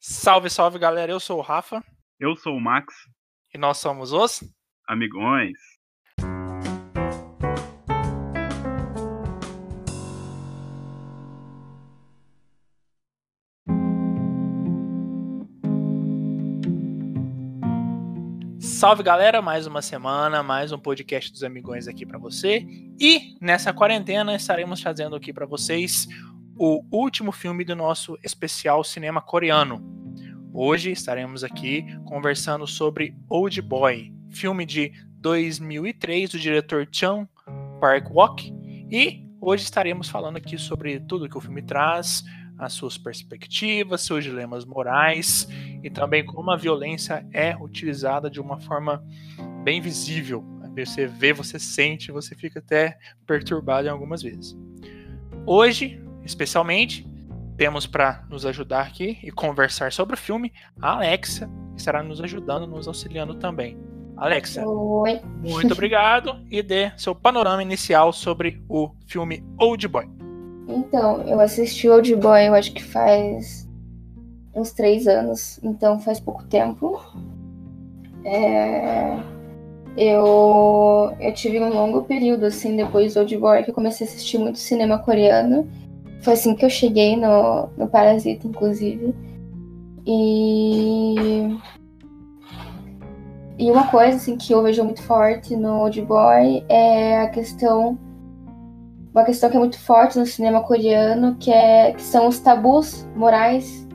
Salve, salve galera, eu sou o Rafa. Eu sou o Max. E nós somos os Amigões. Salve galera, mais uma semana, mais um podcast dos Amigões aqui para você. E nessa quarentena estaremos fazendo aqui para vocês o último filme do nosso especial cinema coreano. Hoje estaremos aqui conversando sobre Old Boy, filme de 2003 do diretor Chung Park-wok. E hoje estaremos falando aqui sobre tudo que o filme traz, as suas perspectivas, seus dilemas morais e também como a violência é utilizada de uma forma bem visível. Você vê, você sente, você fica até perturbado em algumas vezes. Hoje, especialmente, temos para nos ajudar aqui e conversar sobre o filme a Alexa, que estará nos ajudando, nos auxiliando também. Alexa, Oi. muito obrigado e dê seu panorama inicial sobre o filme Old Boy. Então, eu assisti Old Boy, eu acho que faz uns três anos, então faz pouco tempo. É... Eu, eu tive um longo período, assim, depois do Old Boy, que eu comecei a assistir muito cinema coreano. Foi assim que eu cheguei no, no Parasita, inclusive. E... E uma coisa, assim, que eu vejo muito forte no Old Boy é a questão uma questão que é muito forte no cinema coreano, que, é, que são os tabus morais,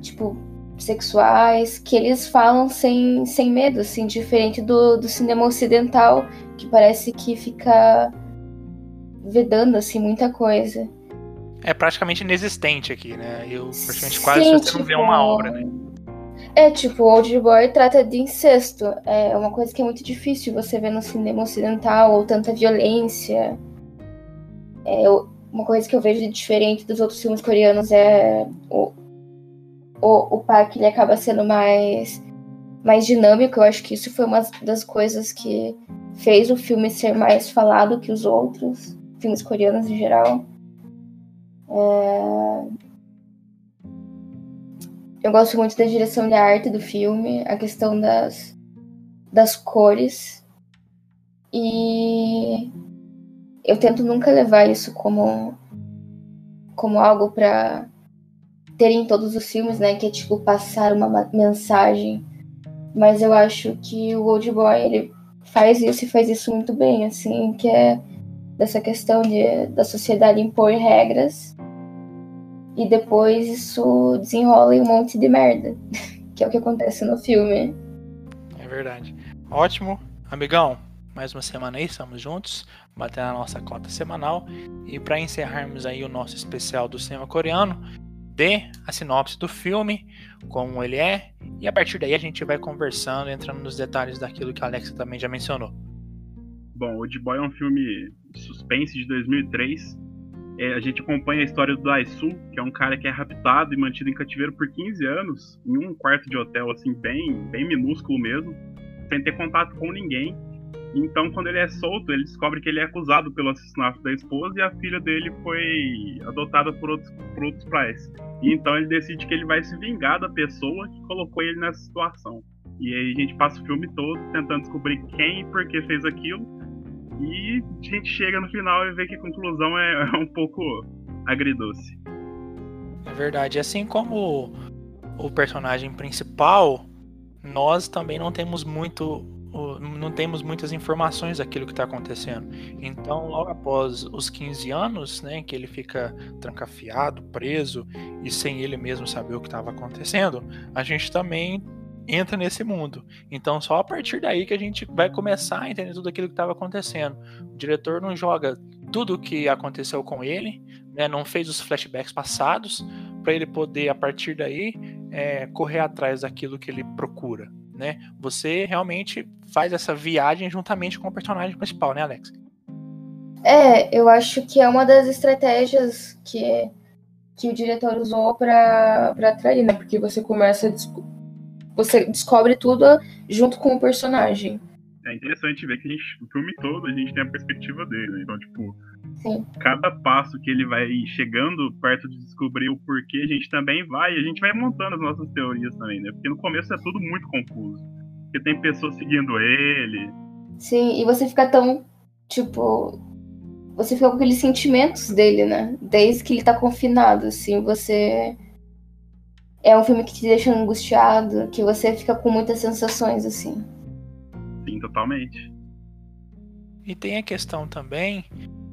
tipo, sexuais, que eles falam sem, sem medo, assim, diferente do, do cinema ocidental, que parece que fica vedando, assim, muita coisa. É praticamente inexistente aqui, né? Eu praticamente quase Sim, você tipo, não vê uma obra, né? É, tipo, Old Boy trata de incesto. É uma coisa que é muito difícil você ver no cinema ocidental, ou tanta violência. É, uma coisa que eu vejo de diferente dos outros filmes coreanos é o, o, o parque ele acaba sendo mais, mais dinâmico. Eu acho que isso foi uma das coisas que fez o filme ser mais falado que os outros filmes coreanos em geral. É... Eu gosto muito da direção de arte do filme, a questão das, das cores. E eu tento nunca levar isso como como algo para ter em todos os filmes, né, que é tipo passar uma mensagem. Mas eu acho que o Old Boy ele faz isso e faz isso muito bem, assim, que é dessa questão de da sociedade impor regras e depois isso desenrola em um monte de merda, que é o que acontece no filme. É verdade. Ótimo, amigão. Mais uma semana aí, estamos juntos bater a nossa cota semanal. E para encerrarmos aí o nosso especial do cinema coreano, dê a sinopse do filme, como ele é, e a partir daí a gente vai conversando, entrando nos detalhes daquilo que a Alexa também já mencionou. Bom, Old Boy é um filme de suspense de 2003. É, a gente acompanha a história do Daisu, que é um cara que é raptado e mantido em cativeiro por 15 anos, em um quarto de hotel, assim, bem, bem minúsculo mesmo, sem ter contato com ninguém. Então, quando ele é solto, ele descobre que ele é acusado pelo assassinato da esposa e a filha dele foi adotada por outros, por outros pais. E então ele decide que ele vai se vingar da pessoa que colocou ele nessa situação. E aí a gente passa o filme todo tentando descobrir quem e por que fez aquilo. E a gente chega no final e vê que a conclusão é, é um pouco agridoce. É verdade. Assim como o personagem principal, nós também não temos muito não temos muitas informações daquilo que está acontecendo. Então, logo após os 15 anos, né, que ele fica trancafiado, preso e sem ele mesmo saber o que estava acontecendo, a gente também entra nesse mundo. Então, só a partir daí que a gente vai começar a entender tudo aquilo que estava acontecendo. O diretor não joga tudo o que aconteceu com ele, né, não fez os flashbacks passados, para ele poder, a partir daí, é, correr atrás daquilo que ele procura né? Você realmente faz essa viagem juntamente com o personagem principal, né, Alex? É, eu acho que é uma das estratégias que, que o diretor usou para atrair, né? Porque você começa a você descobre tudo junto com o personagem. É interessante ver que a gente, o filme todo a gente tem a perspectiva dele, né? Então, tipo, Sim. cada passo que ele vai chegando perto de descobrir o porquê, a gente também vai, a gente vai montando as nossas teorias também, né? Porque no começo é tudo muito confuso. Porque tem pessoas seguindo ele. Sim, e você fica tão, tipo. Você fica com aqueles sentimentos dele, né? Desde que ele tá confinado, assim, você. É um filme que te deixa angustiado, que você fica com muitas sensações, assim. Sim, totalmente. E tem a questão também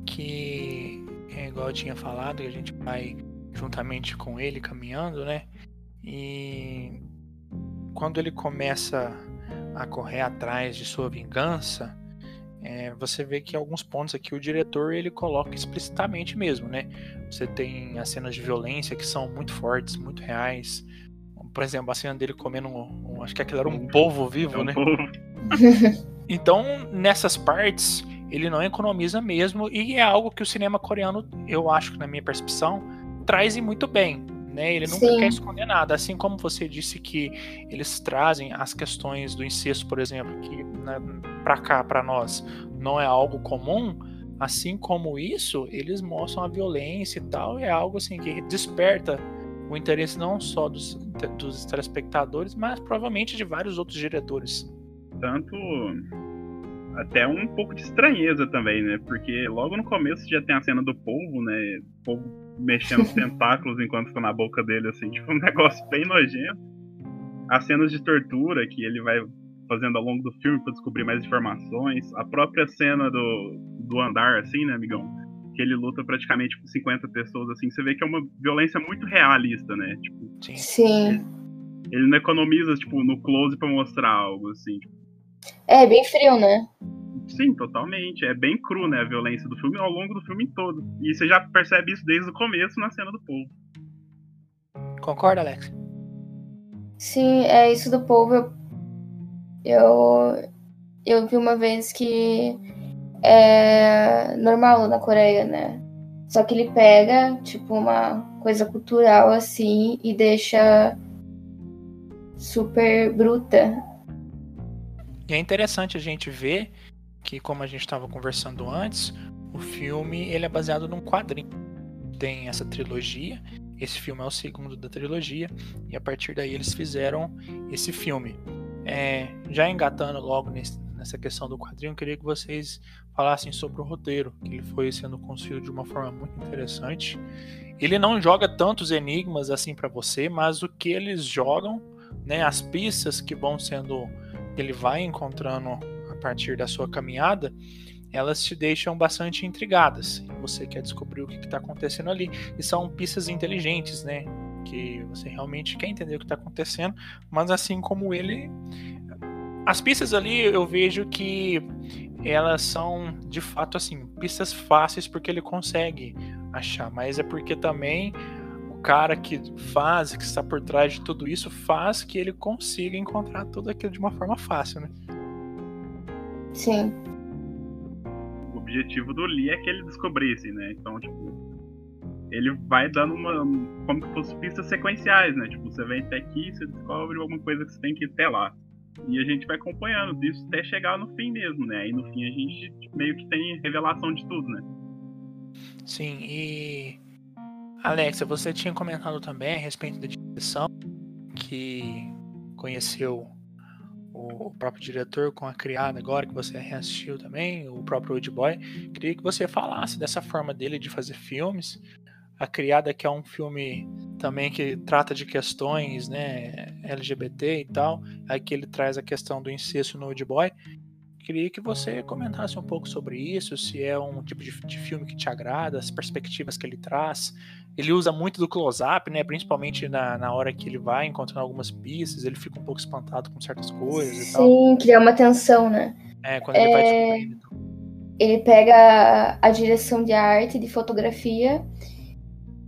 que, é igual eu tinha falado, que a gente vai juntamente com ele caminhando, né? E quando ele começa a correr atrás de sua vingança, é, você vê que alguns pontos aqui o diretor ele coloca explicitamente mesmo, né? Você tem as cenas de violência que são muito fortes, muito reais. Por exemplo, a cena dele comendo um, um acho que aquilo era um polvo vivo, É um né? povo. Então, nessas partes, ele não economiza mesmo, e é algo que o cinema coreano, eu acho que na minha percepção, traz e muito bem. Né? Ele nunca Sim. quer esconder nada, assim como você disse que eles trazem as questões do incesto, por exemplo, que né, para cá, para nós, não é algo comum. Assim como isso, eles mostram a violência e tal, é algo assim que desperta o interesse não só dos, dos telespectadores, mas provavelmente de vários outros diretores. Tanto até um pouco de estranheza também, né? Porque logo no começo já tem a cena do polvo, né? O polvo mexendo os tentáculos enquanto está na boca dele, assim, tipo um negócio bem nojento. As cenas de tortura que ele vai fazendo ao longo do filme para descobrir mais informações. A própria cena do, do andar, assim, né, amigão? Que ele luta praticamente com 50 pessoas, assim. Você vê que é uma violência muito realista, né? Tipo, Sim. Sim. ele não economiza, tipo, no close para mostrar algo, assim. Tipo, É, bem frio, né? Sim, totalmente. É bem cru, né, a violência do filme ao longo do filme todo. E você já percebe isso desde o começo na cena do povo. Concorda, Alex? Sim, é isso do povo. Eu, eu, eu vi uma vez que é normal na Coreia, né? Só que ele pega, tipo, uma coisa cultural assim e deixa super bruta. E é interessante a gente ver que, como a gente estava conversando antes, o filme ele é baseado num quadrinho. Tem essa trilogia, esse filme é o segundo da trilogia, e a partir daí eles fizeram esse filme. É, já engatando logo nesse- nessa questão do quadrinho, eu queria que vocês falassem sobre o roteiro, que ele foi sendo construído de uma forma muito interessante. Ele não joga tantos enigmas assim para você, mas o que eles jogam, né, as pistas que vão sendo ele vai encontrando partir da sua caminhada, elas te deixam bastante intrigadas. Você quer descobrir o que está acontecendo ali. E são pistas inteligentes, né? Que você realmente quer entender o que está acontecendo, mas assim como ele. As pistas ali eu vejo que elas são de fato assim, pistas fáceis porque ele consegue achar, mas é porque também o cara que faz, que está por trás de tudo isso, faz que ele consiga encontrar tudo aquilo de uma forma fácil, né? Sim. O objetivo do Lee é que ele descobrisse, né? Então, tipo, ele vai dando uma. como que fosse pistas sequenciais, né? Tipo, você vem até aqui, você descobre alguma coisa que você tem que ir até lá. E a gente vai acompanhando isso até chegar no fim mesmo, né? Aí no fim a gente meio que tem revelação de tudo, né? Sim, e Alexa, você tinha comentado também a respeito da direção que conheceu o próprio diretor com a criada agora que você reassistiu também, o próprio Old Boy. Queria que você falasse dessa forma dele de fazer filmes. A Criada que é um filme também que trata de questões, né, LGBT e tal. Aqui ele traz a questão do incesto no Old Boy. Queria que você comentasse um pouco sobre isso, se é um tipo de, de filme que te agrada, as perspectivas que ele traz. Ele usa muito do close-up, né? Principalmente na, na hora que ele vai encontrando algumas pistas, ele fica um pouco espantado com certas coisas e tal. Sim, criar uma tensão, né? É, quando ele vai É, descobrindo. Ele pega a direção de arte, de fotografia,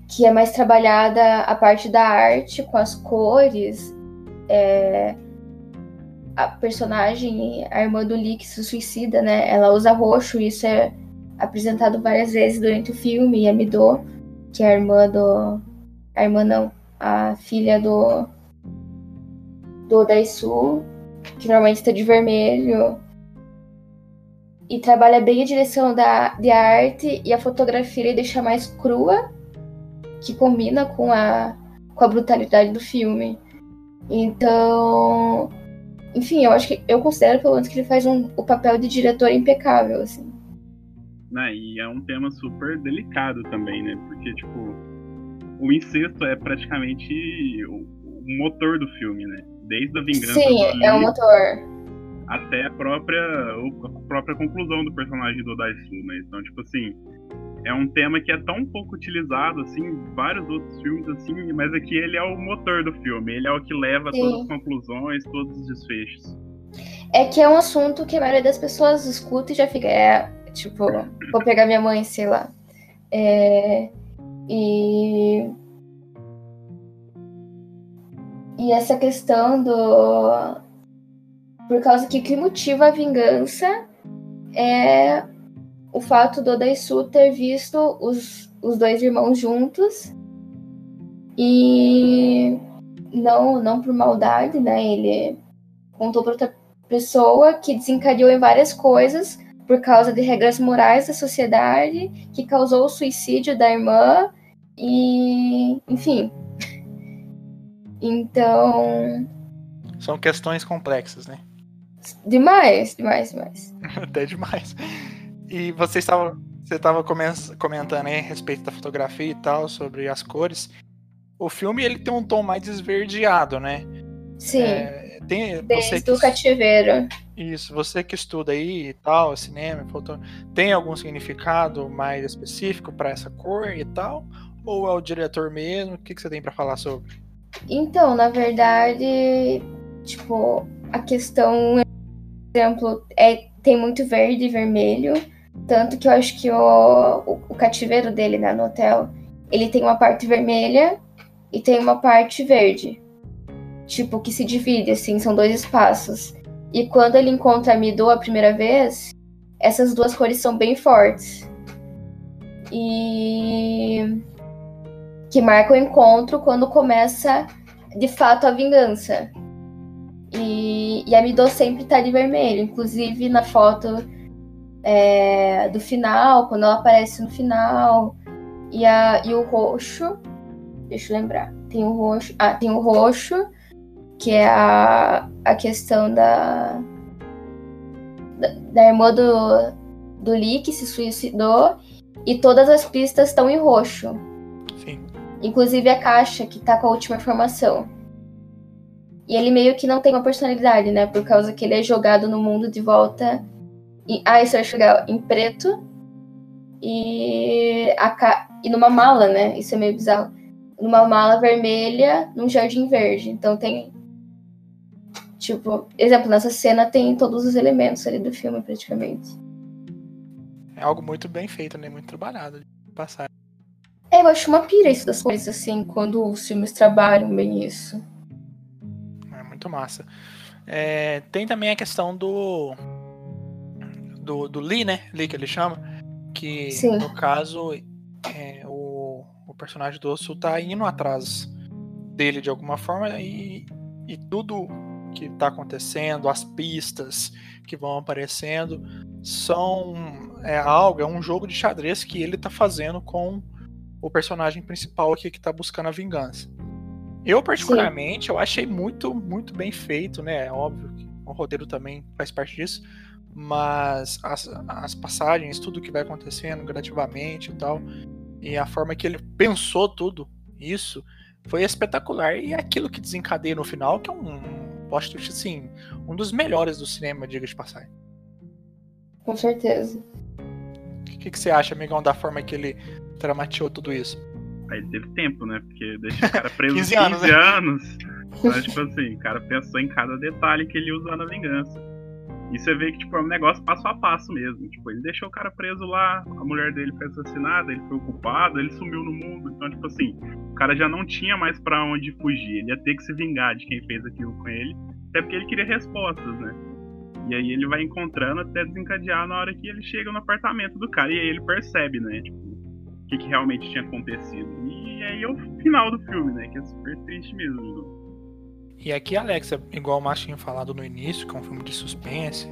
que é mais trabalhada a parte da arte com as cores. é, A personagem, a irmã do Lee que se suicida, né? Ela usa roxo, e isso é apresentado várias vezes durante o filme. E a Midô, que é a irmã do. A irmã não, a filha do. Do Daisu, que normalmente tá de vermelho. e trabalha bem a direção da, de arte e a fotografia ele deixa mais crua, que combina com a, com a brutalidade do filme. Então, enfim, eu acho que eu considero pelo menos que ele faz um, o papel de diretor impecável, assim. Né, e é um tema super delicado também, né? Porque, tipo, o incesto é praticamente o, o motor do filme, né? Desde a vingança. Sim, é o motor até a própria, a própria conclusão do personagem do Daisu, né? Então, tipo assim, é um tema que é tão pouco utilizado, assim, em vários outros filmes, assim, mas aqui ele é o motor do filme, ele é o que leva Sim. todas as conclusões, todos os desfechos. É que é um assunto que a maioria das pessoas escuta e já fica, é, tipo, vou pegar minha mãe, sei lá. É, e. E essa questão do, por causa que o que motiva a vingança é o fato do Daisu ter visto os, os dois irmãos juntos e não, não por maldade, né? Ele contou para outra pessoa que desencadeou em várias coisas por causa de regras morais da sociedade, que causou o suicídio da irmã e, enfim. Então, são questões complexas, né? Demais, demais, demais. Até demais. E você estava, você estava comentando aí a respeito da fotografia e tal, sobre as cores. O filme ele tem um tom mais esverdeado, né? Sim. É, tem, Desde que, o cativeiro. Isso, você que estuda aí e tal, cinema, foto, tem algum significado mais específico para essa cor e tal? Ou é o diretor mesmo? O que, que você tem para falar sobre? Então, na verdade, tipo, a questão exemplo, é, tem muito verde e vermelho. Tanto que eu acho que o, o, o cativeiro dele né, no hotel, ele tem uma parte vermelha e tem uma parte verde. Tipo, que se divide, assim, são dois espaços. E quando ele encontra a Mido a primeira vez, essas duas cores são bem fortes. E que marca o encontro quando começa de fato a vingança. E, e a Midô sempre tá de vermelho, inclusive na foto é, do final, quando ela aparece no final. E, a, e o roxo, deixa eu lembrar, tem o roxo, ah, tem o roxo, que é a, a questão da, da, da irmã do, do Lee que se suicidou, e todas as pistas estão em roxo. Sim. Inclusive a caixa que tá com a última informação. E ele meio que não tem uma personalidade, né? Por causa que ele é jogado no mundo de volta. Ah, isso eu acho legal. Em preto. E, a, e numa mala, né? Isso é meio bizarro. Numa mala vermelha, num jardim verde. Então tem. Tipo, exemplo, nessa cena tem todos os elementos ali do filme, praticamente. É algo muito bem feito, né? Muito trabalhado de passar. É, eu acho uma pira isso das coisas, assim, quando os filmes trabalham bem isso muito massa. É, tem também a questão do, do, do Lee, né? Lee que ele chama. Que Sim. no caso é, o, o personagem do Osso tá indo atrás dele de alguma forma e, e tudo que tá acontecendo, as pistas que vão aparecendo, são é algo, é um jogo de xadrez que ele tá fazendo com o personagem principal aqui que tá buscando a vingança. Eu, particularmente, Sim. eu achei muito, muito bem feito, né? É óbvio que o roteiro também faz parte disso. Mas as, as passagens, tudo que vai acontecendo gradativamente e tal, e a forma que ele pensou tudo isso foi espetacular. E aquilo que desencadeia no final, que é um post twist, assim, um dos melhores do cinema, diga de passagem. Com certeza. O que, que, você acha, amigão, da forma que ele dramateou tudo isso? Aí teve tempo, né? Porque deixa o cara preso 15 anos. 15 anos. Então, tipo assim, o cara pensou em cada detalhe que ele ia usar na vingança. E você vê que, tipo, é um negócio passo a passo mesmo. Tipo, ele deixou o cara preso lá, a mulher dele foi assassinada, ele foi ocupado, ele sumiu no mundo. Então, tipo assim, o cara já não tinha mais para onde fugir. Ele ia ter que se vingar de quem fez aquilo com ele. Até porque ele queria respostas, né? E aí ele vai encontrando até desencadear na hora que ele chega no apartamento do cara. E aí ele percebe, né? Tipo, o que, que, realmente tinha acontecido. E aí é o final do filme, né? Que é super triste mesmo. E aqui, Alexa, igual o Márcio tinha falado no início, que é um filme de suspense,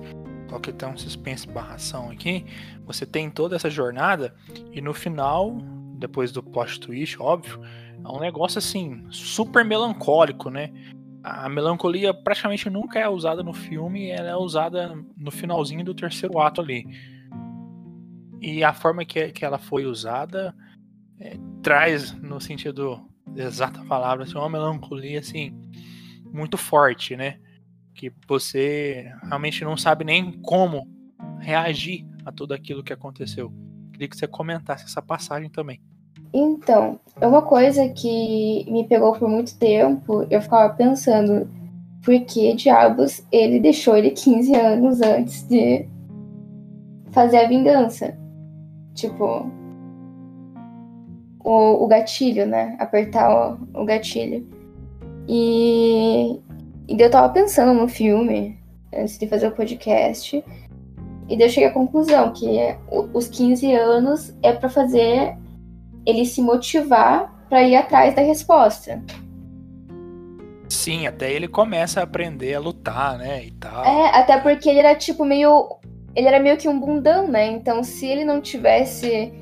coloquei até um suspense barração aqui. Você tem toda essa jornada e no final, depois do plot twist, óbvio, é um negócio assim, super melancólico, né? A melancolia praticamente nunca é usada no filme, ela é usada no finalzinho do terceiro ato ali. E a forma que, que ela foi usada é, traz, no sentido exata palavra, assim, uma melancolia assim, muito forte, né? Que você realmente não sabe nem como reagir a tudo aquilo que aconteceu. Queria que você comentasse essa passagem também. Então, é uma coisa que me pegou por muito tempo, eu ficava pensando, por que diabos ele deixou ele 15 anos antes de fazer a vingança? Tipo, o, o gatilho, né? Apertar o, o gatilho. E, e eu tava pensando no filme, antes de fazer o podcast, e daí eu cheguei à conclusão que os 15 anos é para fazer ele se motivar para ir atrás da resposta. Sim, até ele começa a aprender a lutar, né, e tal. É, até porque ele era tipo meio, ele era meio que um bundão, né? Então, se ele não tivesse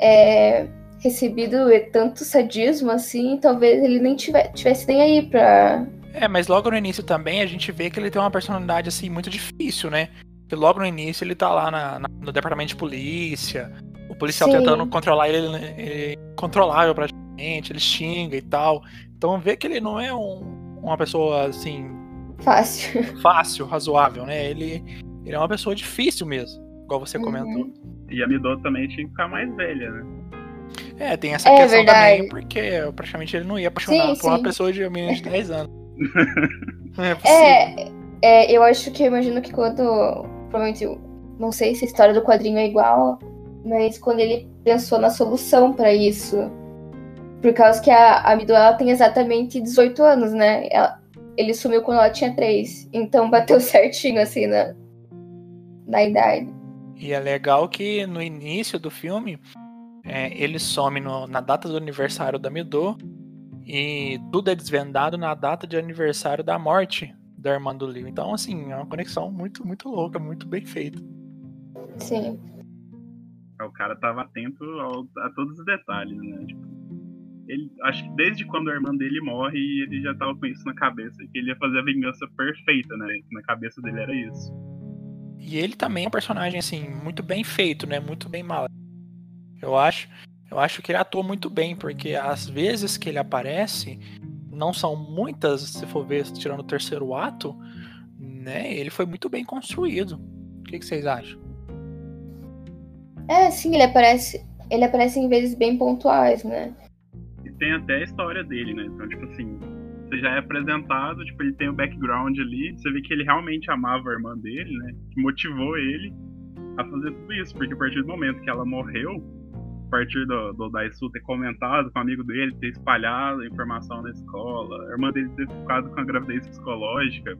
é, recebido tanto sadismo assim, talvez ele nem tivesse, tivesse nem aí pra. É, mas logo no início também a gente vê que ele tem uma personalidade assim muito difícil, né? Porque logo no início ele tá lá na, na, no departamento de polícia, o policial Sim. tentando controlar ele, ele incontrolável praticamente, ele xinga e tal. Então vê que ele não é um, uma pessoa assim. Fácil. Fácil, razoável, né? Ele, ele é uma pessoa difícil mesmo, igual você uhum. comentou. E a Midou também tinha que ficar mais velha, né? É, tem essa é, questão verdade. também, porque praticamente ele não ia apaixonar sim, por sim. uma pessoa de menos de 10 anos. é, é, é, eu acho que eu imagino que quando. Provavelmente, não sei se a história do quadrinho é igual, mas quando ele pensou na solução para isso. Por causa que a, a ela tem exatamente 18 anos, né? Ela, ele sumiu quando ela tinha 3. Então bateu certinho, assim, na, na idade. E é legal que no início do filme, é, ele some no, na data do aniversário da Midô e tudo é desvendado na data de aniversário da morte da irmã do Leo. Então, assim, é uma conexão muito, muito louca, muito bem feita. Sim. É, o cara tava atento ao, a todos os detalhes, né? Tipo, ele, acho que desde quando a irmã dele morre, ele já tava com isso na cabeça, que ele ia fazer a vingança perfeita, né? Na cabeça dele era isso. E ele também é um personagem, assim, muito bem feito, né? Muito bem mal. Eu acho. Eu acho que ele atua muito bem, porque as vezes que ele aparece não são muitas, se for ver, tirando o terceiro ato, né? Ele foi muito bem construído. O que, que vocês acham? É, sim, ele aparece, ele aparece em vezes bem pontuais, né? E tem até a história dele, né? Então, tipo assim, você já é apresentado, tipo, ele tem o background ali, você vê que ele realmente amava a irmã dele, né? Que motivou ele a fazer tudo isso, porque a partir do momento que ela morreu, partir do, do Daisu ter comentado com o amigo dele, ter espalhado a informação na escola, a irmã dele ter ficado com a gravidez psicológica,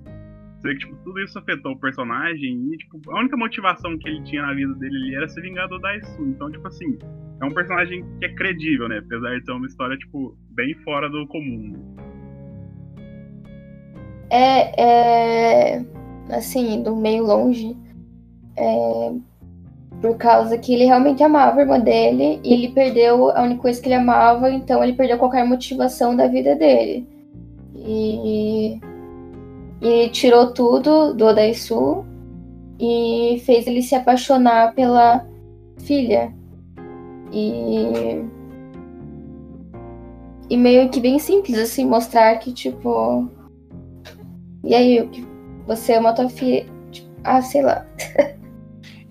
você que tipo, tudo isso afetou o personagem e tipo, a única motivação que ele tinha na vida dele era se vingar do Daisu. Então, tipo assim, é um personagem que é credível, né? Apesar de ser uma história, tipo, bem fora do comum. É, é assim, do meio longe. É, por causa que ele realmente amava a irmã dele e ele perdeu a única coisa que ele amava, então ele perdeu qualquer motivação da vida dele. E e tirou tudo do Odaisu e fez ele se apaixonar pela filha. E. E meio que bem simples, assim, mostrar que, tipo. E aí, você ama tua filha. Tipo, ah, sei lá.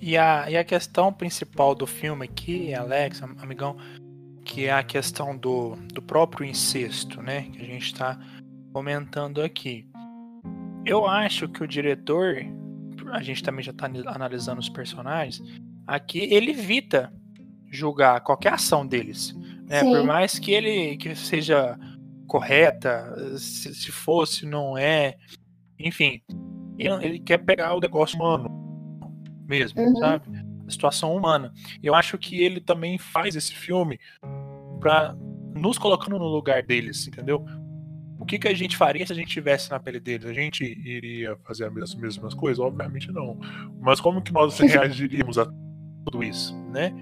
e, a, e a questão principal do filme aqui, Alex, amigão, que é a questão do, do próprio incesto, né? Que a gente está comentando aqui. Eu acho que o diretor, a gente também já está analisando os personagens, aqui ele evita julgar qualquer ação deles. Né? Por mais que ele que seja correta, se, se fosse, não é. Enfim, ele, ele, quer pegar o negócio humano mesmo, uhum. sabe? A situação humana. Eu acho que ele também faz esse filme para nos colocando no lugar deles, entendeu? o que, que a gente faria se a gente estivesse na pele deles? A gente iria fazer as mesmas coisas? Obviamente não. Mas como que nós reagiríamos a tudo isso, né?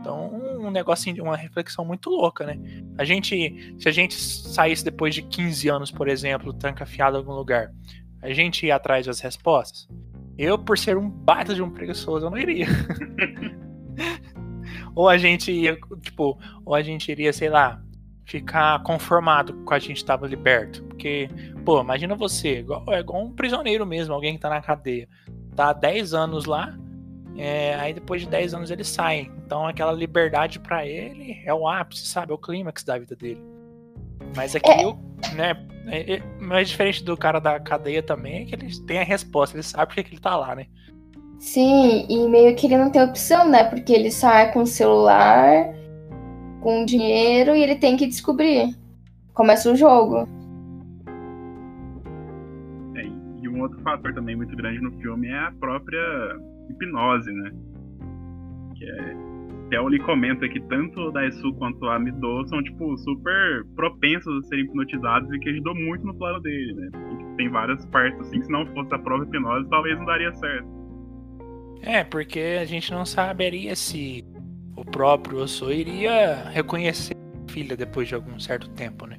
Então, um negocinho, uma reflexão muito louca, né? A gente, se a gente saísse depois de 15 anos, por exemplo, trancafiado em algum lugar, a gente ia atrás das respostas? Eu, por ser um baita de um preguiçoso, eu não iria. ou a gente ia, tipo, ou a gente iria, sei lá, ficar conformado com a gente estava liberto. Porque, pô, imagina você, igual, é igual um prisioneiro mesmo, alguém que tá na cadeia. Tá há 10 anos lá, é, aí depois de 10 anos ele sai. Então aquela liberdade para ele é o ápice, sabe? É o clímax da vida dele. Mas aqui, é. eu, né, é, é, mais diferente do cara da cadeia também é que ele tem a resposta, ele sabe porque que ele tá lá, né? Sim, e meio que ele não tem opção, né? Porque ele sai com o celular, com dinheiro e ele tem que descobrir. Começa o jogo. É, e um outro fator também muito grande no filme é a própria hipnose, né? Que é Lee comenta que tanto o Daesu quanto a Mido são, tipo, super propensos a serem hipnotizados e que ajudou muito no plano dele, né? Porque tem várias partes, assim, que se não fosse a própria hipnose, talvez não daria certo. É, porque a gente não saberia se o próprio Osso iria reconhecer a filha depois de algum certo tempo, né?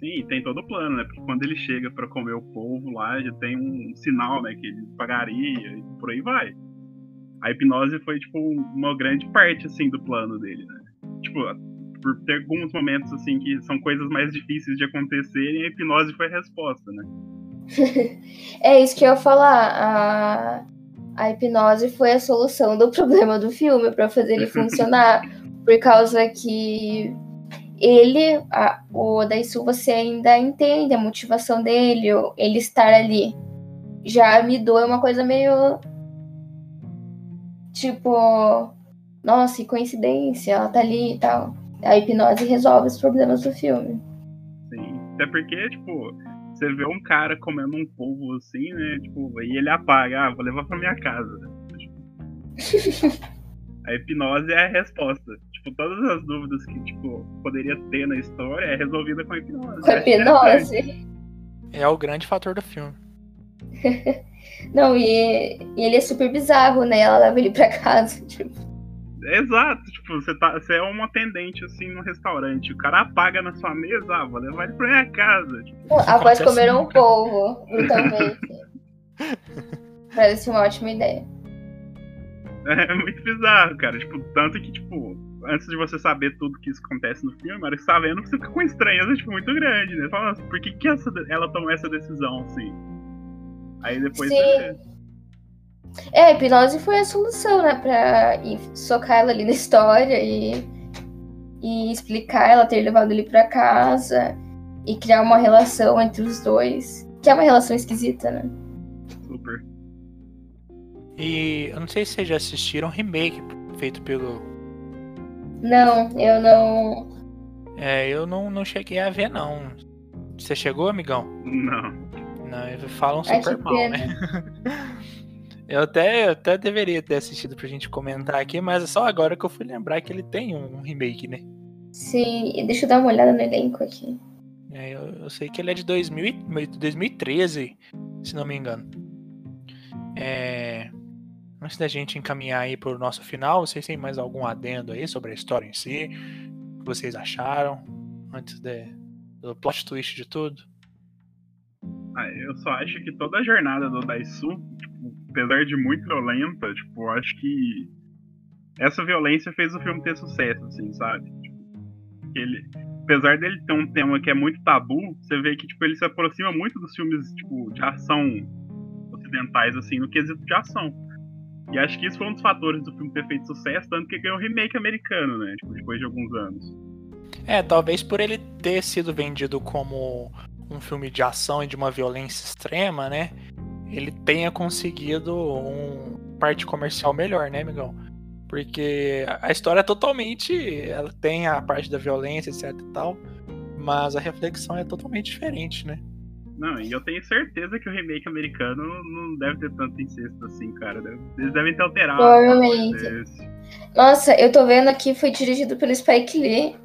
Sim, tem todo o plano, né? Porque quando ele chega para comer o povo lá, já tem um sinal, né? Que ele pagaria e por aí vai a hipnose foi, tipo, uma grande parte, assim, do plano dele, né? Tipo, por ter alguns momentos, assim, que são coisas mais difíceis de acontecerem, a hipnose foi a resposta, né? é isso que eu ia falar. A, a hipnose foi a solução do problema do filme para fazer ele funcionar. por causa que ele, a, o Daisu, você ainda entende a motivação dele, ele estar ali. Já me doa uma coisa meio Tipo, nossa, que coincidência, ela tá ali e tal. A hipnose resolve os problemas do filme. Sim. Até porque, tipo, você vê um cara comendo um polvo assim, né? Tipo, e ele apaga, ah, vou levar pra minha casa. a hipnose é a resposta. Tipo, todas as dúvidas que, tipo, poderia ter na história é resolvida com a hipnose. Com a hipnose. É o grande fator do filme. Não, e, e, ele é super bizarro, né? Ela leva ele pra casa, tipo. Exato, tipo, você, tá, você é um atendente assim no restaurante, o cara apaga na sua mesa, ah, vou levar ele pra minha casa. Tipo, Após comer um polvo, brutalmente. Parece uma ótima ideia. É muito bizarro, cara. Tipo, tanto que, tipo, antes de você saber tudo que isso acontece no filme, hora que você tá vendo, você fica com estranheza, tipo, muito grande, né? Fala, por que, que essa, ela tomou essa decisão, assim? Aí depois Sim. você... É, a hipnose foi a solução, né? Pra socar ela ali na história e, e explicar ela ter levado ele pra casa e criar uma relação entre os dois. Que é uma relação esquisita, né? Super. E eu não sei se vocês já assistiram um remake feito pelo. Não, eu não. É, eu não, não cheguei a ver, não. Você chegou, amigão? Não né? Falam super mal, né? Eu até, eu até deveria ter assistido pra gente comentar aqui, mas é só agora que eu fui lembrar que ele tem um remake, né? Sim, deixa eu dar uma olhada no elenco aqui. É, eu, eu, sei que ele é de 2000, 2013, se não me engano. É, antes da gente encaminhar aí pro nosso final, vocês têm mais algum adendo aí sobre a história em si? O que vocês acharam? Antes de, do plot twist de tudo? Ah, eu só acho que toda a jornada do Daisu, tipo, apesar de muito violenta, tipo, acho que essa violência fez o filme ter sucesso, assim, sabe? Tipo, ele, apesar dele ter um tema que é muito tabu, você vê que tipo, ele se aproxima muito dos filmes tipo, de ação ocidentais, assim, no quesito de ação. E acho que isso foi um dos fatores do filme ter feito sucesso, tanto que ganhou um remake americano, né? Tipo, depois de alguns anos. É, talvez por ele ter sido vendido como um filme de ação e de uma violência extrema, né? Ele tenha conseguido um parte comercial melhor, né, amigão? Porque a história é totalmente. Ela tem a parte da violência, etc e tal. Mas a reflexão é totalmente diferente, né? Não, e eu tenho certeza que o remake americano não deve ter tanto incesto assim, cara. Eles devem ter alterado. Provavelmente. Nossa, eu tô vendo aqui, foi dirigido pelo Spike Lee.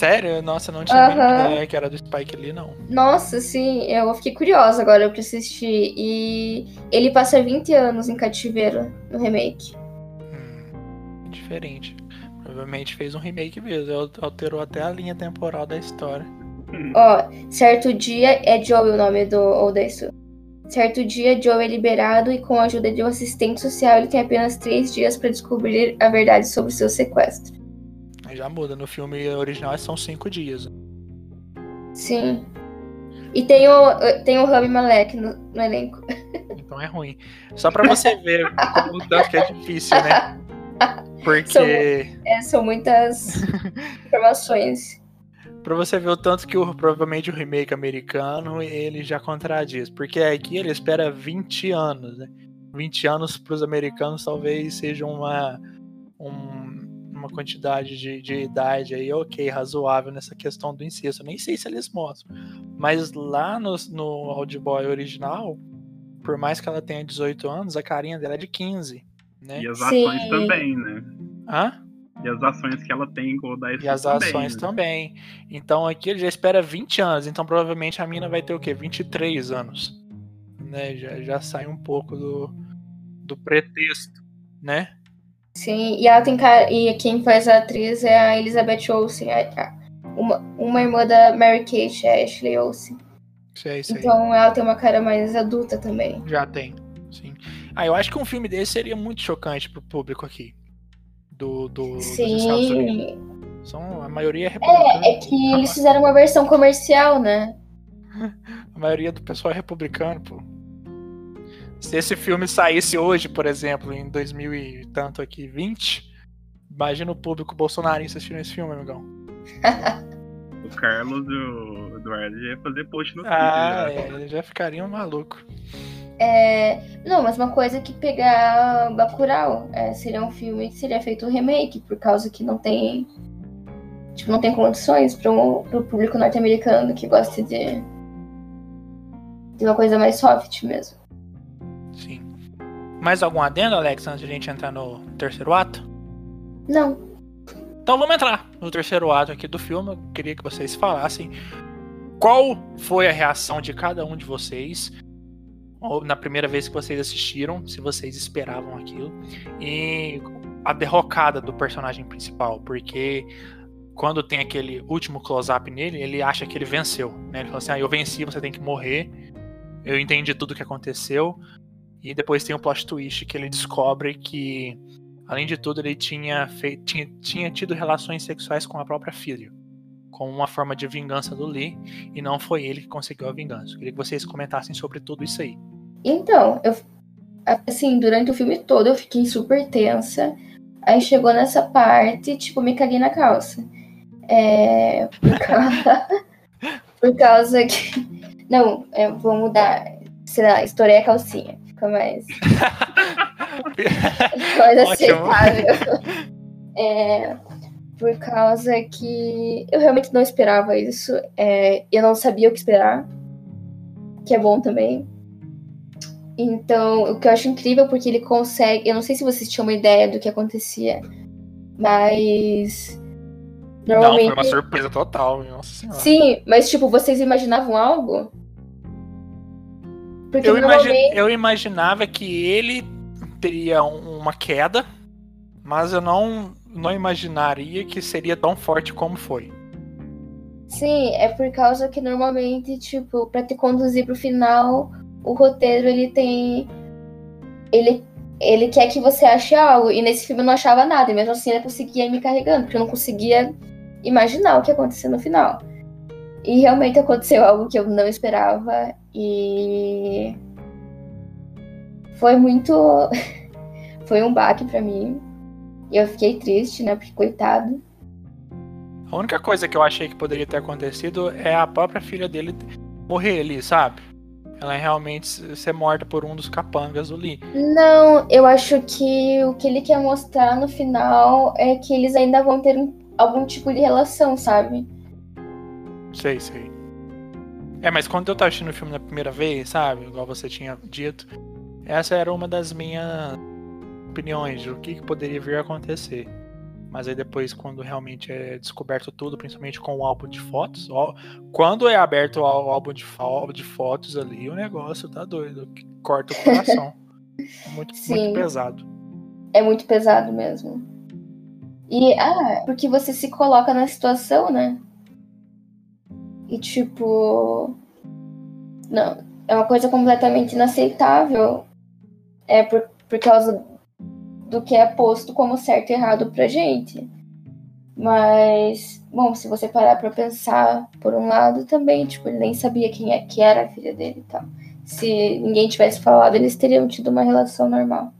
Sério? Nossa, não tinha nem ideia que era do Spike Lee, não. Nossa, sim, eu fiquei curiosa agora pra assistir. E ele passa 20 anos em cativeiro no remake. Hum, diferente. Provavelmente fez um remake mesmo. al- Alterou até a linha temporal da história. Ó, certo dia é Joe o nome do Odaisu. Certo dia, Joe é liberado e com a ajuda de um assistente social ele tem apenas três dias pra descobrir a verdade sobre seu sequestro. Já muda. No filme original são cinco dias. Sim. E tem o, tem o Rami Malek no, no elenco. Então é ruim. Só pra você ver o tanto que é difícil, né? Porque. São- É, são muitas informações. Pra você ver o tanto que o, provavelmente o remake americano ele já contradiz. Porque aqui ele espera 20 anos, né? 20 anos pros americanos talvez seja uma, um- uma quantidade de, de idade aí, ok, razoável nessa questão do incesto. Eu nem sei se eles mostram. Mas lá no, no Old Boy original, por mais que ela tenha 18 anos, a carinha dela é de 15. Né? E as Sim. ações também, né? Hã? E as ações que ela tem com o Daisu E as também, ações né? também. Então aqui ele já espera 20 anos. Então provavelmente a mina vai ter o quê? 23 anos. Né? Já, já sai um pouco do, do pretexto, né? Sim, e ela tem cara. E quem faz a atriz é a Elizabeth Olsen, a- uma, uma irmã da Mary Kate, a Ashley Olsen. Isso é isso aí. Então ela tem uma cara mais adulta também. Já tem. Sim. Ah, eu acho que um filme desse seria muito chocante pro público aqui. Do, do, dos Estados Unidos. Sim. São, a maioria é republicana. É que eles fizeram uma versão comercial, né? A maioria do pessoal é republicano, pô. Se esse filme saísse hoje, por exemplo, em 2000 e tanto aqui, 20, imagina o público bolsonarista assistindo esse filme, amigão. O Carlos e o Eduardo já ia fazer post no Ah, Twitter. é, eles já ficariam maluco. É, Não, mas uma coisa que pegar Bacurau é, seria um filme que seria feito um remake, por causa que não tem. Tipo, não tem condições para o público norte-americano que gosta de. de uma coisa mais soft mesmo. Mais algum adendo, Alex, antes de a gente entrar no terceiro ato? Não. Então vamos entrar no terceiro ato aqui do filme. Eu queria que vocês falassem qual foi a reação de cada um de vocês na primeira vez que vocês assistiram, se vocês esperavam aquilo, e a derrocada do personagem principal, porque quando tem aquele último close-up nele, ele acha que ele venceu, né? Ele fala assim: "Ah, eu venci, você tem que morrer. Eu entendi tudo o que aconteceu". E depois tem o plot twist que ele descobre que Além de tudo, ele tinha, feito, tinha, tinha tido relações sexuais com a própria filha, como uma forma de vingança do Lee, e não foi ele que conseguiu a vingança. Eu queria que vocês comentassem sobre tudo isso aí. Então, eu. Assim, durante o filme todo eu fiquei super tensa. Aí chegou nessa parte, tipo, me caguei na calça. É. Por causa, por causa que. Não, eu vou mudar. Sei lá, estourei a calcinha. Mais. mais Ótimo. aceitável. É, por causa que eu realmente não esperava isso. É, eu não sabia o que esperar. Que é bom também. Então, o que eu acho incrível porque ele consegue. Eu não sei se vocês tinham uma ideia do que acontecia, mas. Não, Normalmente. foi uma surpresa total, nossa senhora. Sim, mas tipo, vocês imaginavam algo? Porque Eu, imagi- normalmente. eu imaginava que ele teria um- uma queda, mas eu não, não imaginaria que seria tão forte como foi. Sim, é por causa que normalmente, tipo, pra te conduzir pro final, o roteiro ele tem. Ele, ele quer que você ache algo. E nesse filme eu não achava nada. E mesmo assim ele conseguia ir me carregando, porque eu não conseguia imaginar o que ia acontecer no final. E realmente aconteceu algo que eu não esperava. E. Foi muito. Foi um baque pra mim. E eu fiquei triste, né? Porque coitado. A única coisa que eu achei que poderia ter acontecido é a própria filha dele morrer ali, sabe? Ela realmente ser morta por um dos capangas do Lee. Não, eu acho que o que ele quer mostrar no final é que eles ainda vão ter um- algum tipo de relação, sabe? Sei, sei. É, mas quando eu tava assistindo o filme na primeira vez, sabe? Igual você tinha dito, essa era uma das minhas opiniões de o que, que poderia vir a acontecer. Mas aí depois, quando realmente é descoberto tudo, principalmente com o álbum de fotos, ó, quando é aberto o álbum de, de fotos ali, o negócio tá doido, corta o coração. muito, muito pesado. É muito pesado mesmo. E, ah, porque você se coloca na situação, né? E tipo. Não, é uma coisa completamente inaceitável. É por, por causa do que é posto como certo e errado pra gente. Mas, bom, se você parar pra pensar, por um lado também, tipo, ele nem sabia quem é que era a filha dele e tal. Se ninguém tivesse falado, eles teriam tido uma relação normal.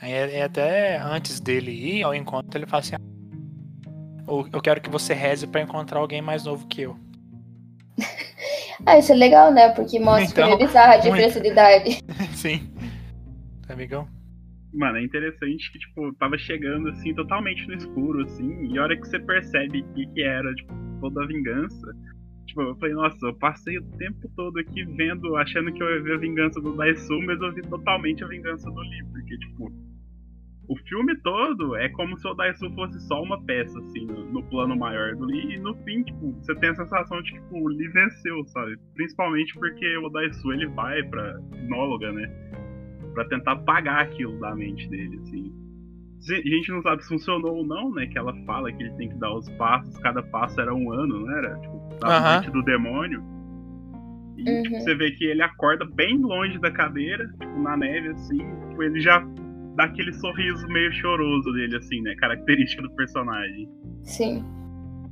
É, é até antes dele ir ao encontro, ele fala assim: Eu quero que você reze para encontrar alguém mais novo que eu. ah, isso é legal, né? Porque mostra então, que ele a diferença de idade. Sim. Amigão? Mano, é interessante que, tipo, tava chegando, assim, totalmente no escuro, assim, e a hora que você percebe o que, que era, tipo, toda a vingança, tipo, eu falei, nossa, eu passei o tempo todo aqui vendo, achando que eu ia ver a vingança do Daisu, mas eu vi totalmente a vingança do Lee, porque, tipo, o filme todo é como se o Daisu fosse só uma peça, assim, no, no, plano maior do Lee, e no fim, tipo, você tem a sensação de que, tipo, o Lee venceu, sabe? Principalmente porque o Daisu, ele vai pra hipnóloga, né? para tentar pagar aquilo da mente dele, assim. A gente não sabe se funcionou ou não, né? Que ela fala que ele tem que dar os passos, cada passo era um ano, não era? Tipo, da mente do demônio. E uhum. tipo, você vê que ele acorda bem longe da cadeira, tipo, na neve, assim, tipo, ele já dá aquele sorriso meio choroso dele, assim, né? Característica do personagem. Sim.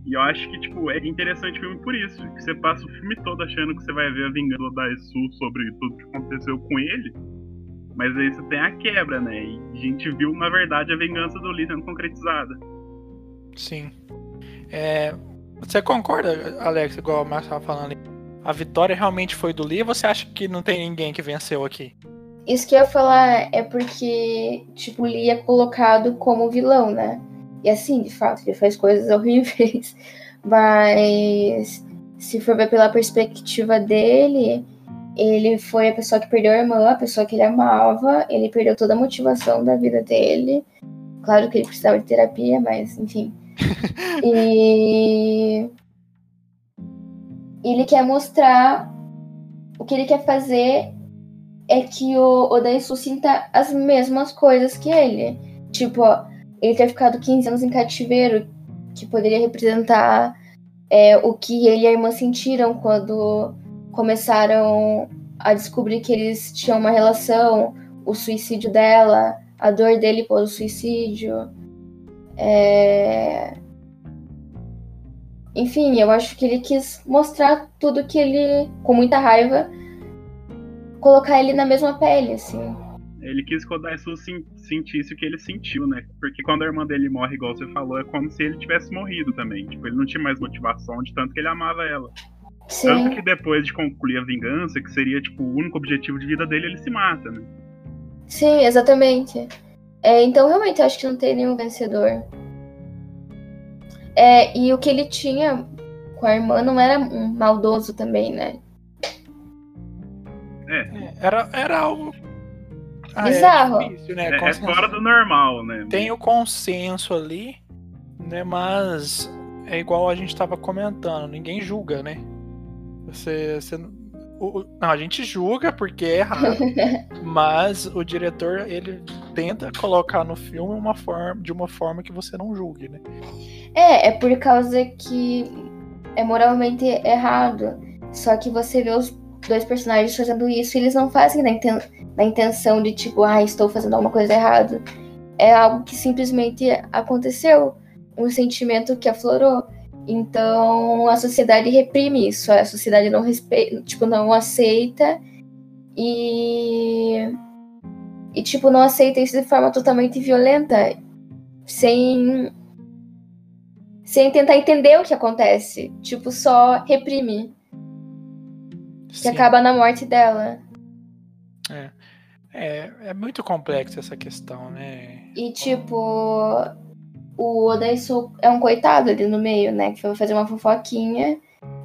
E eu acho que, tipo, é interessante o filme por isso. Que você passa o filme todo achando que você vai ver a vingança da Esu sobre tudo que aconteceu com ele. Mas aí você tem a quebra, né? E a gente viu, na verdade, a vingança do Lee sendo concretizada. Sim. É, você concorda, Alex, igual o Marcos estava falando? A vitória realmente foi do Lee ou você acha que não tem ninguém que venceu aqui? Isso que eu ia falar é porque, tipo, Lee é colocado como vilão, né? E assim, de fato, ele faz coisas horríveis. Mas se for ver pela perspectiva dele, ele foi a pessoa que perdeu a irmã, a pessoa que ele amava, ele perdeu toda a motivação da vida dele. Claro que ele precisava de terapia, mas enfim. e ele quer mostrar o que ele quer fazer é que o Odaisu sinta as mesmas coisas que ele. Tipo, ele ter ficado 15 anos em cativeiro, que poderia representar é, o que ele e a irmã sentiram quando começaram a descobrir que eles tinham uma relação, o suicídio dela, a dor dele pelo suicídio. É... Enfim, eu acho que ele quis mostrar tudo que ele, com muita raiva, colocar ele na mesma pele, assim. Ele quis que o Daisu sentisse o que ele sentiu, né? Porque quando a irmã dele morre, igual você falou, é como se ele tivesse morrido também. Tipo, ele não tinha mais motivação de tanto que ele amava ela. Sim. Tanto que depois de concluir a vingança, que seria tipo o único objetivo de vida dele, ele se mata, né? Sim, exatamente. É, então realmente acho que não tem nenhum vencedor. É, e o que ele tinha com a irmã não era um maldoso também, né? É. é era, era algo. Ah, é Bizarro. É, difícil, né? É, é, fora do normal, né? Tem o consenso ali, né? Mas é igual a gente estava comentando, ninguém julga, né? Você, você o, não, a gente julga porque é errado, mas o diretor ele tenta colocar no filme uma forma, de uma forma que você não julgue, né? É, é por causa que é moralmente errado. Só que você vê os dois personagens fazendo isso e eles não fazem na, inten na intenção de tipo, ah, estou fazendo alguma coisa errada. É algo que simplesmente aconteceu, um sentimento que aflorou. Então a sociedade reprime isso, a sociedade não respeita, tipo, não aceita e e tipo não aceita isso de forma totalmente violenta, sem sem tentar entender o que acontece, tipo só reprime. Sim. Que acaba na morte dela. É. É, é muito complexa essa questão, né? E tipo, o Odaisu é um coitado ali no meio, né? Que foi fazer uma fofoquinha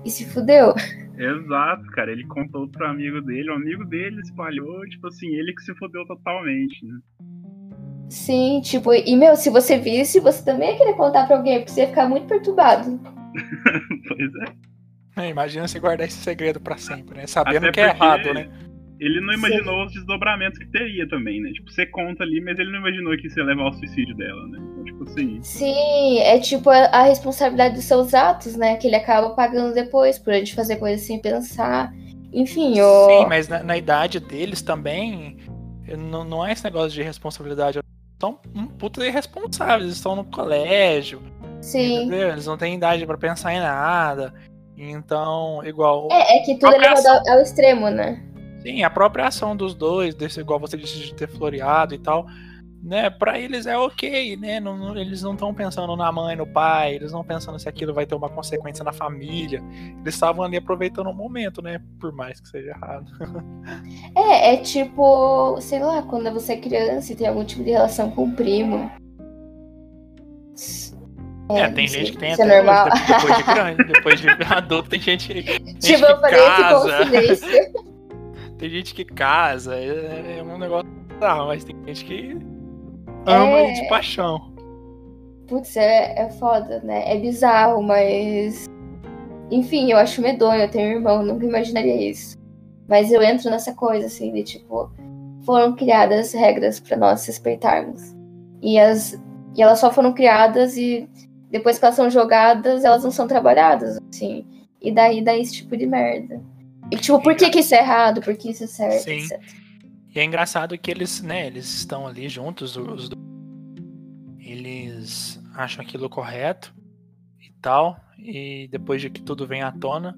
e se fudeu. Exato, cara. Ele contou pro amigo dele, o amigo dele espalhou, tipo assim, ele que se fudeu totalmente, né? Sim, tipo, e meu, se você visse, você também ia querer contar pra alguém, porque você ia ficar muito perturbado. pois é. É, imagina você guardar esse segredo pra sempre, né? Sabendo Até que é errado, né? Ele não imaginou os desdobramentos que teria também, né? Tipo, você conta ali, mas ele não imaginou que isso ia levar ao suicídio dela, né? Então, tipo assim. Sim, é tipo a, a responsabilidade dos seus atos, né? Que ele acaba pagando depois, por a gente fazer coisas sem pensar. Enfim, o. Sim, mas na, na idade deles também, não, não é esse negócio de responsabilidade. Eles são um puta irresponsáveis, eles estão no colégio. Sim. Entendeu? Eles não têm idade pra pensar em nada. Então, igual. É, é que tudo é levado ao, extremo, né? Sim, a própria ação dos dois, desse, igual você disse de ter floreado e tal, né? Pra eles é ok, né? Não- eles não estão pensando na mãe, no pai, eles não pensando se aquilo vai ter uma consequência na família. Eles estavam ali aproveitando o momento, né? Por mais que seja errado. É, é tipo, sei lá, quando você é criança e tem algum tipo de relação com o primo. É, tem não sei, gente que tem é até normal. hoje, de- depois de grande, depois de adulto, tem gente, gente Tipo, eu que casa. Tem gente que casa, é, é um negócio bizarro, mas tem gente que ama É. de paixão. Putz, é, é foda, né? É bizarro, mas. Enfim, eu acho medonho. Eu tenho um irmão, nunca imaginaria isso. Mas eu entro nessa coisa, assim, de tipo. Foram criadas regras pra nós respeitarmos. E, as, e elas só foram criadas e depois que elas são jogadas, elas não são trabalhadas, assim. E daí dá esse tipo de merda. E tipo, por que, que isso é errado? Por que isso é certo? Sim. etc. E é engraçado que eles, né, eles estão ali juntos, os dois. Eles acham aquilo correto e tal. E depois de que tudo vem à tona,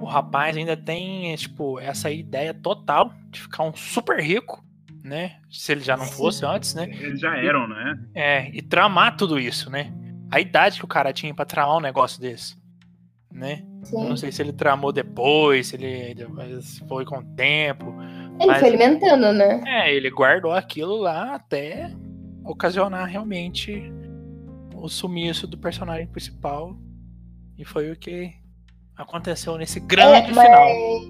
o rapaz ainda tem, tipo, essa ideia total de ficar um super rico, né? Se ele já não Sim. fosse antes, né? Eles já eram, né? É, e tramar tudo isso, né? A idade que o cara tinha pra tramar um negócio desse, né? Sim. não sei se ele tramou depois, se ele foi com o tempo. Ele Mas- foi alimentando, né? É, ele guardou aquilo lá até ocasionar realmente o sumiço do personagem principal. E foi o que aconteceu nesse grande É, final.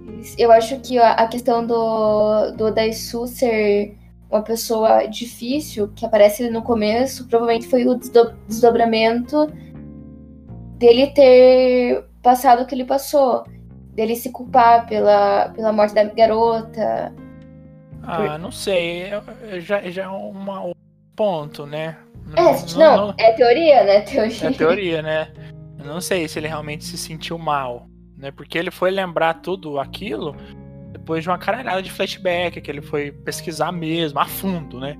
mas eu acho que a a questão do, do Daisu ser uma pessoa difícil, que aparece ali no começo, provavelmente foi o desdo- desdobramento dele ter passado o que ele passou. Dele se culpar pela, pela morte da garota. Ah, não sei. Já, já é uma- um ponto, né? É, não, é teoria, né? Teoria. É teoria, né? Eu não sei se ele realmente se sentiu mal, né? Porque ele foi lembrar tudo aquilo depois de uma caralhada de flashback que ele foi pesquisar mesmo, a fundo, né?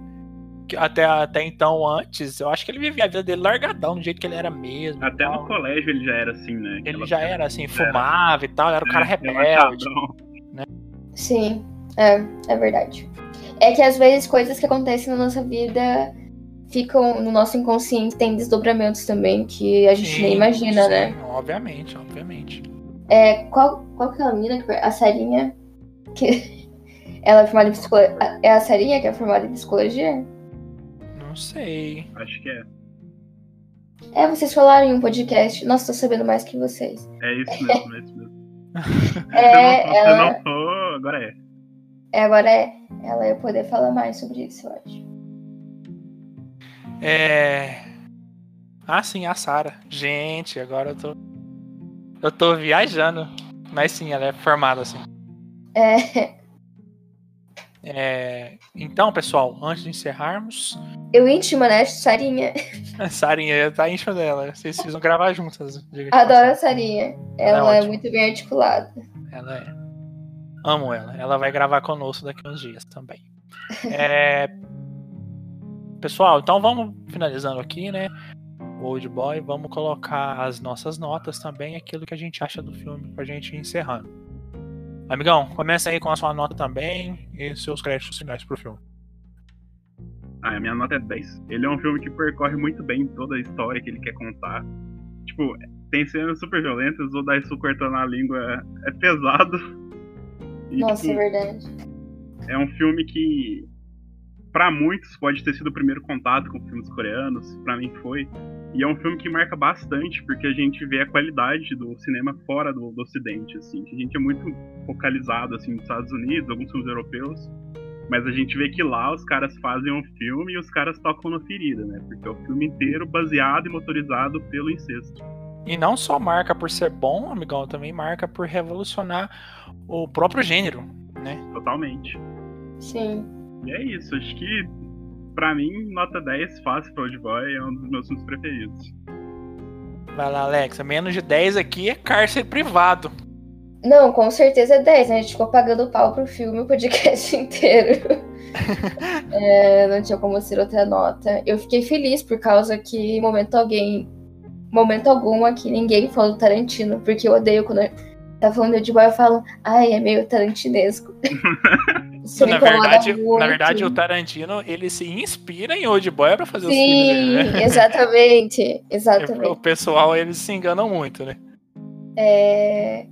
Que até, até então, antes, eu acho que ele vivia a vida dele largadão, do jeito que ele era mesmo. Até no colégio ele já era assim, né? Ele Aquela já cena- era assim, fumava e tal, era o cara É, rebelde. relaxadão. Sim, é, é verdade. É que às vezes coisas que acontecem na nossa vida ficam no nosso inconsciente, tem desdobramentos também que a gente Sim, nem imagina, sim, né? Obviamente, obviamente. É, qual, qual que é a menina que a Sarinha que ela é formada em psicologia? É a Sarinha que é formada em psicologia? Não sei. Acho que é. É, vocês falaram em um podcast. Nossa, tô sabendo mais que vocês. É isso mesmo, é isso mesmo. É, se, não, ela, não for, agora é. é, agora é. Ela ia poder falar mais sobre isso, eu acho. É. Ah, sim, a Sarah. Gente, agora eu tô. Eu tô viajando. Mas sim, ela é formada assim. É, É, Então, pessoal, antes de encerrarmos, eu íntima, né? Sarinha. Sarinha tá íntima dela. Vocês precisam gravar juntas. Adoro a. Sarinha. Ela é Ela é ótima. muito bem articulada. Ela é. Amo ela. Ela vai gravar conosco daqui uns dias também. É, Pessoal, então vamos finalizando aqui, né? Old Boy, vamos colocar as nossas notas também, aquilo que a gente acha do filme, pra gente ir encerrando. Amigão, começa aí com a sua nota também e seus créditos finais pro filme. Ah, a minha nota é 10. Ele é um filme que percorre muito bem toda a história que ele quer contar. Tipo, tem cenas super violentas, o Daisu cortando a língua é pesado. E, Nossa, é tipo, verdade. é um filme que, pra muitos, pode ter sido o primeiro contato com filmes coreanos. Pra mim foi. E é um filme que marca bastante, porque a gente vê a qualidade do cinema fora do, do Ocidente, assim. Que a gente é muito focalizado, assim, nos Estados Unidos, alguns filmes europeus. Mas a gente vê que lá os caras fazem um filme e os caras tocam na ferida, né? Porque é o filme inteiro baseado e motorizado pelo incesto. E não só marca por ser bom, amigão, também marca por revolucionar o próprio gênero, né? Totalmente. Sim. E é isso, acho que pra mim, nota 10 fácil pra Old Boy, é um dos meus filmes preferidos. Vai lá, Alexa. Menos de 10 aqui é cárcere privado. Não, com certeza é 10. né? A gente ficou pagando pau pro filme o podcast inteiro. É, não tinha como ser outra nota. Eu fiquei feliz por causa que, em momento alguém. Momento algum aqui, ninguém falou do Tarantino, porque eu odeio quando tá falando de boy, eu falo, ai, é meio tarantinesco. Na verdade, muito. na verdade, o Tarantino ele se inspira em Old Boy pra fazer os Sim, filmes dele, né? exatamente. O Exatamente. pessoal eles se enganam muito, né? É...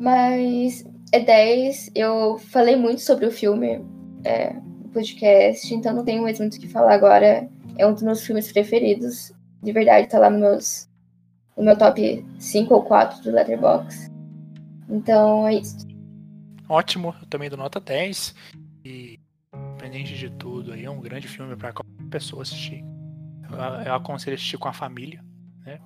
Mas é 10. Eu falei muito sobre o filme é, no podcast, então não tenho mais muito o que falar agora. É um dos meus filmes preferidos. De verdade, tá lá no, meus, no meu top 5 ou 4 do Letterboxd. Então é isso. Ótimo, eu também dou nota 10. E, independente de tudo, aí é um grande filme pra qualquer pessoa assistir. Eu, eu aconselho assistir com a família, né?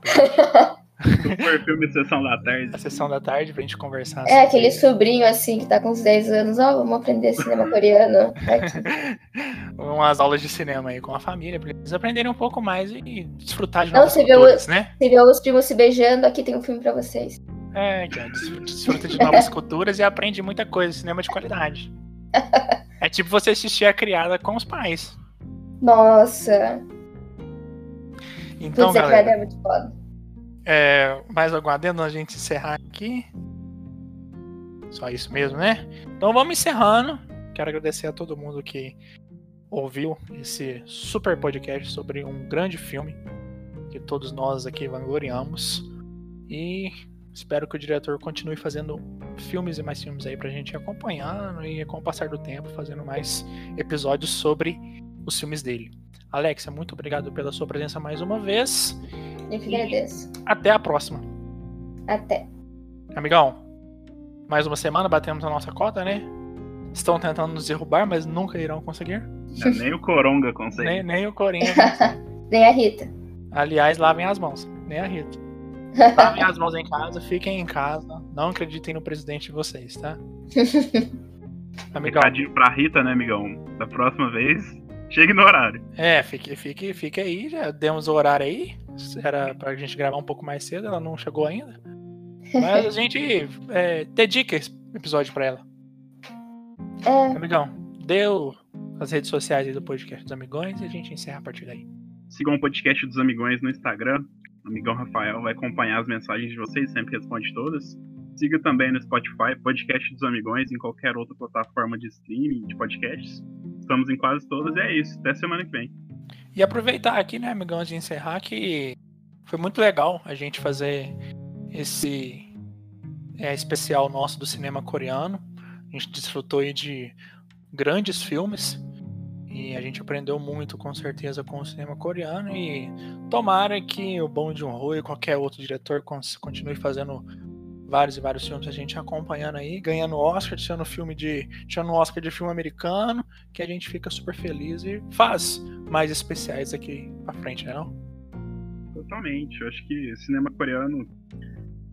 Super filme Sessão da Tarde. A sessão da tarde pra gente conversar. É aquele sobrinho assim que tá com uns 10 anos, ó, vamos aprender cinema coreano. Aqui. umas aulas de cinema aí com a família, pra eles aprenderem um pouco mais e desfrutar de Não, novas você vê o- culturas, né? Se vê os primos se beijando, aqui tem um filme pra vocês. É, cara, desfruta, de novas culturas e aprende muita coisa, cinema de qualidade. É tipo você assistir a criada com os pais. Nossa, Então, putz, galera, é muito foda. é, mais algum adendo a gente encerrar aqui? Só isso mesmo, né? Então vamos encerrando. Quero agradecer a todo mundo que ouviu esse super podcast sobre um grande filme que todos nós aqui vangloriamos. E espero que o diretor continue fazendo filmes e mais filmes aí pra gente ir acompanhando e com o passar do tempo fazendo mais episódios sobre os filmes dele. Alexa, muito obrigado pela sua presença mais uma vez. Eu que agradeço. Até a próxima. Até. Amigão, mais uma semana batemos a nossa cota, né? Estão tentando nos derrubar, mas nunca irão conseguir. Nem o Coronga consegue. Nem, nem o Corinha. Nem a Rita. Aliás, lavem as mãos. Nem a Rita. Lavem as mãos em casa, fiquem em casa. Não acreditem no presidente de vocês, tá? Amigão, Recadinho pra Rita, né, amigão? Da próxima vez, chegue no horário. é, fique, fique, fique aí. Já demos o horário aí. Era pra gente gravar um pouco mais cedo, ela não chegou ainda. Mas a gente é, dedica esse episódio pra ela. É, Amigão, deu as redes sociais aí do podcast dos Amigões e a gente encerra a partir daí. Sigam o podcast dos Amigões no Instagram. Amigão Rafael vai acompanhar as mensagens de vocês, sempre responde todas. Siga também no Spotify, podcast dos Amigões, em qualquer outra plataforma de streaming de podcasts. Estamos em quase todas e é isso. Até semana que vem. E aproveitar aqui, né, amigão, de encerrar, que foi muito legal a gente fazer esse é, especial nosso do cinema coreano. A gente desfrutou aí de grandes filmes e a gente aprendeu muito, com certeza, com o cinema coreano. E tomara que o Bom Joon-ho e qualquer outro diretor continue fazendo vários e vários filmes a gente acompanhando aí, ganhando Oscar, tirando filme de, tirando Oscar de filme americano, que a gente fica super feliz e faz mais especiais daqui pra frente, né não? Totalmente. Eu acho que o cinema coreano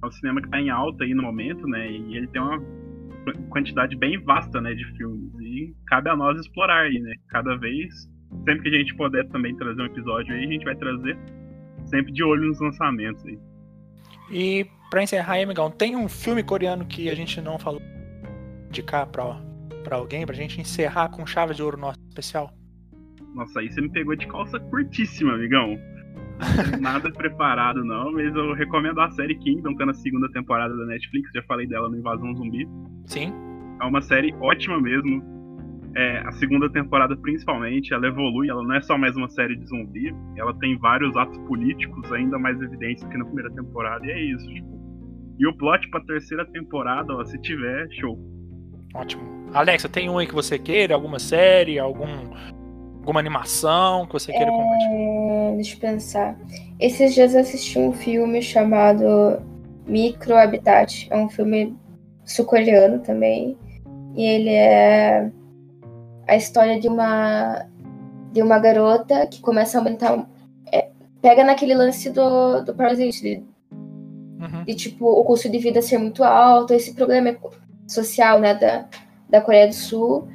é um cinema que está em alta aí no momento, né? E ele tem uma quantidade bem vasta, né, de filmes. E cabe a nós explorar aí, né? Cada vez, sempre que a gente puder também trazer um episódio aí, a gente vai trazer sempre de olho nos lançamentos aí. E pra encerrar aí, amigão, tem um filme coreano que a gente não falou de cá pra, pra alguém, pra gente encerrar com chave de ouro nosso especial? Nossa, aí você me pegou de calça curtíssima, amigão. Nada preparado, não, mas eu recomendo a série Kingdom, tá na segunda temporada da Netflix, já falei dela no Invasão Zumbi. Sim? É uma série ótima mesmo. É, a segunda temporada, principalmente, ela evolui, ela não é só mais uma série de zumbi, ela tem vários atos políticos ainda mais evidentes do que na primeira temporada, e é isso, tipo. E o plot pra terceira temporada, ó, se tiver, show. Ótimo. Alexa, tem um aí que você queira? Alguma série? Algum, alguma animação que você queira compartilhar? é, deixa eu pensar. Esses dias eu assisti um filme chamado Micro Habitat. É um filme sul-coreano também. E ele é a história de uma de uma garota que começa a aumentar. É, pega naquele lance do, do Parasite, de, uhum. de, tipo, o custo de vida ser muito alto, esse problema social, né, da, da Coreia do Sul.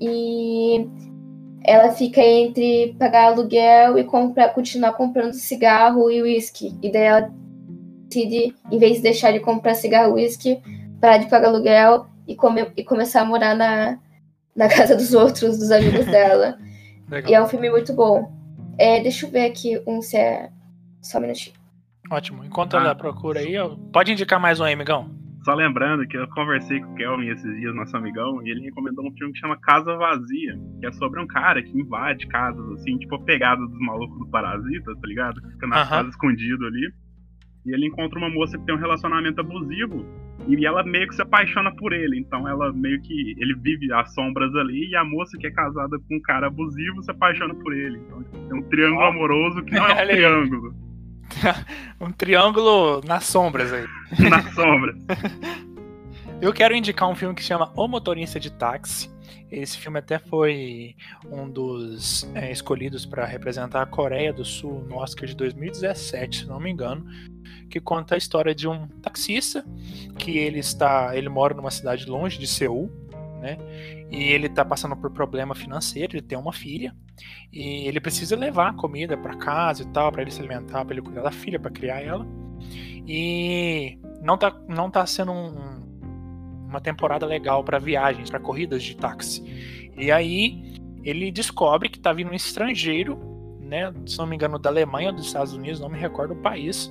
E ela fica entre pagar aluguel e comprar, continuar comprando cigarro e uísque. E daí ela decide, em vez de deixar de comprar cigarro e uísque, parar de pagar aluguel e, come, e começar a morar na, na casa dos outros, dos amigos dela. Legal. E é um filme muito bom. É, deixa eu ver aqui um se é. Só um minutinho. Ótimo. Enquanto ah. ela procura aí, pode indicar mais um aí, amigão? Só lembrando que eu conversei com o Kelvin esses dias, nosso amigão, e ele recomendou um filme que chama Casa Vazia, que é sobre um cara que invade casas, assim, tipo a pegada dos malucos do Parasita, tá ligado? Fica na uh -huh. casa escondido ali. E ele encontra uma moça que tem um relacionamento abusivo e ela meio que se apaixona por ele. Então ela meio que. Ele vive as sombras ali e a moça que é casada com um cara abusivo se apaixona por ele. Então é um triângulo oh. amoroso que não é um triângulo. um triângulo nas sombras aí. nas sombras. Eu quero indicar um filme que se chama O Motorista de Táxi. Esse filme até foi um dos é, escolhidos para representar a Coreia do Sul no Oscar de 2017, se não me engano que conta a história de um taxista que ele está, ele mora numa cidade longe de Seul, né? E ele está passando por problema financeiro, ele tem uma filha e ele precisa levar comida para casa e tal, para ele se alimentar, para ele cuidar da filha, para criar ela. E não tá, não tá sendo um, uma temporada legal para viagens, para corridas de táxi. E aí ele descobre que tá vindo um estrangeiro, né, se não me engano, da Alemanha ou dos Estados Unidos, não me recordo o país,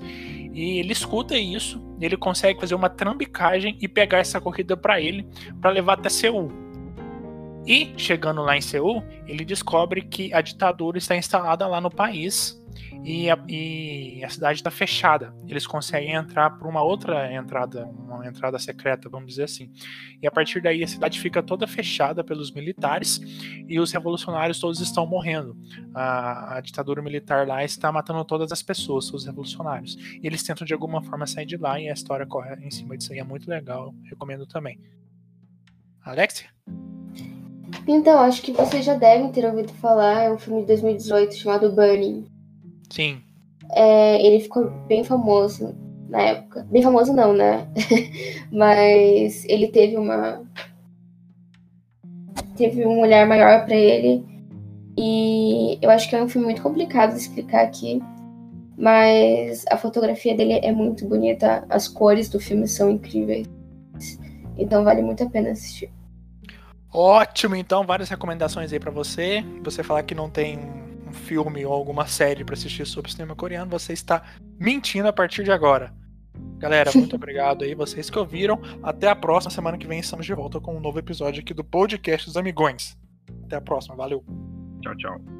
e ele escuta isso, ele consegue fazer uma trambicagem e pegar essa corrida para ele, para levar até Seul. E chegando lá em Seul, ele descobre que a ditadura está instalada lá no país e a, e a cidade está fechada. Eles conseguem entrar por uma outra entrada, uma entrada secreta, vamos dizer assim. E a partir daí a cidade fica toda fechada pelos militares e os revolucionários todos estão morrendo. A, a ditadura militar lá está matando todas as pessoas, os revolucionários. E eles tentam de alguma forma sair de lá e a história corre em cima disso aí é muito legal, recomendo também. Alexia? Então, acho que vocês já devem ter ouvido falar, é um filme de 2018 chamado Burning. Sim. É, ele ficou bem famoso na época. Bem famoso não, né? Mas ele teve uma. Teve um olhar maior para ele. E eu acho que é um filme muito complicado de explicar aqui. Mas a fotografia dele é muito bonita. As cores do filme são incríveis. Então vale muito a pena assistir. Ótimo, então várias recomendações aí para você. Você falar que não tem filme ou alguma série para assistir sobre cinema coreano, você está mentindo a partir de agora. Galera, muito obrigado aí, vocês que ouviram. Até a próxima semana que vem estamos de volta com um novo episódio aqui do podcast dos Amigões. Até a próxima, valeu. Tchau, tchau.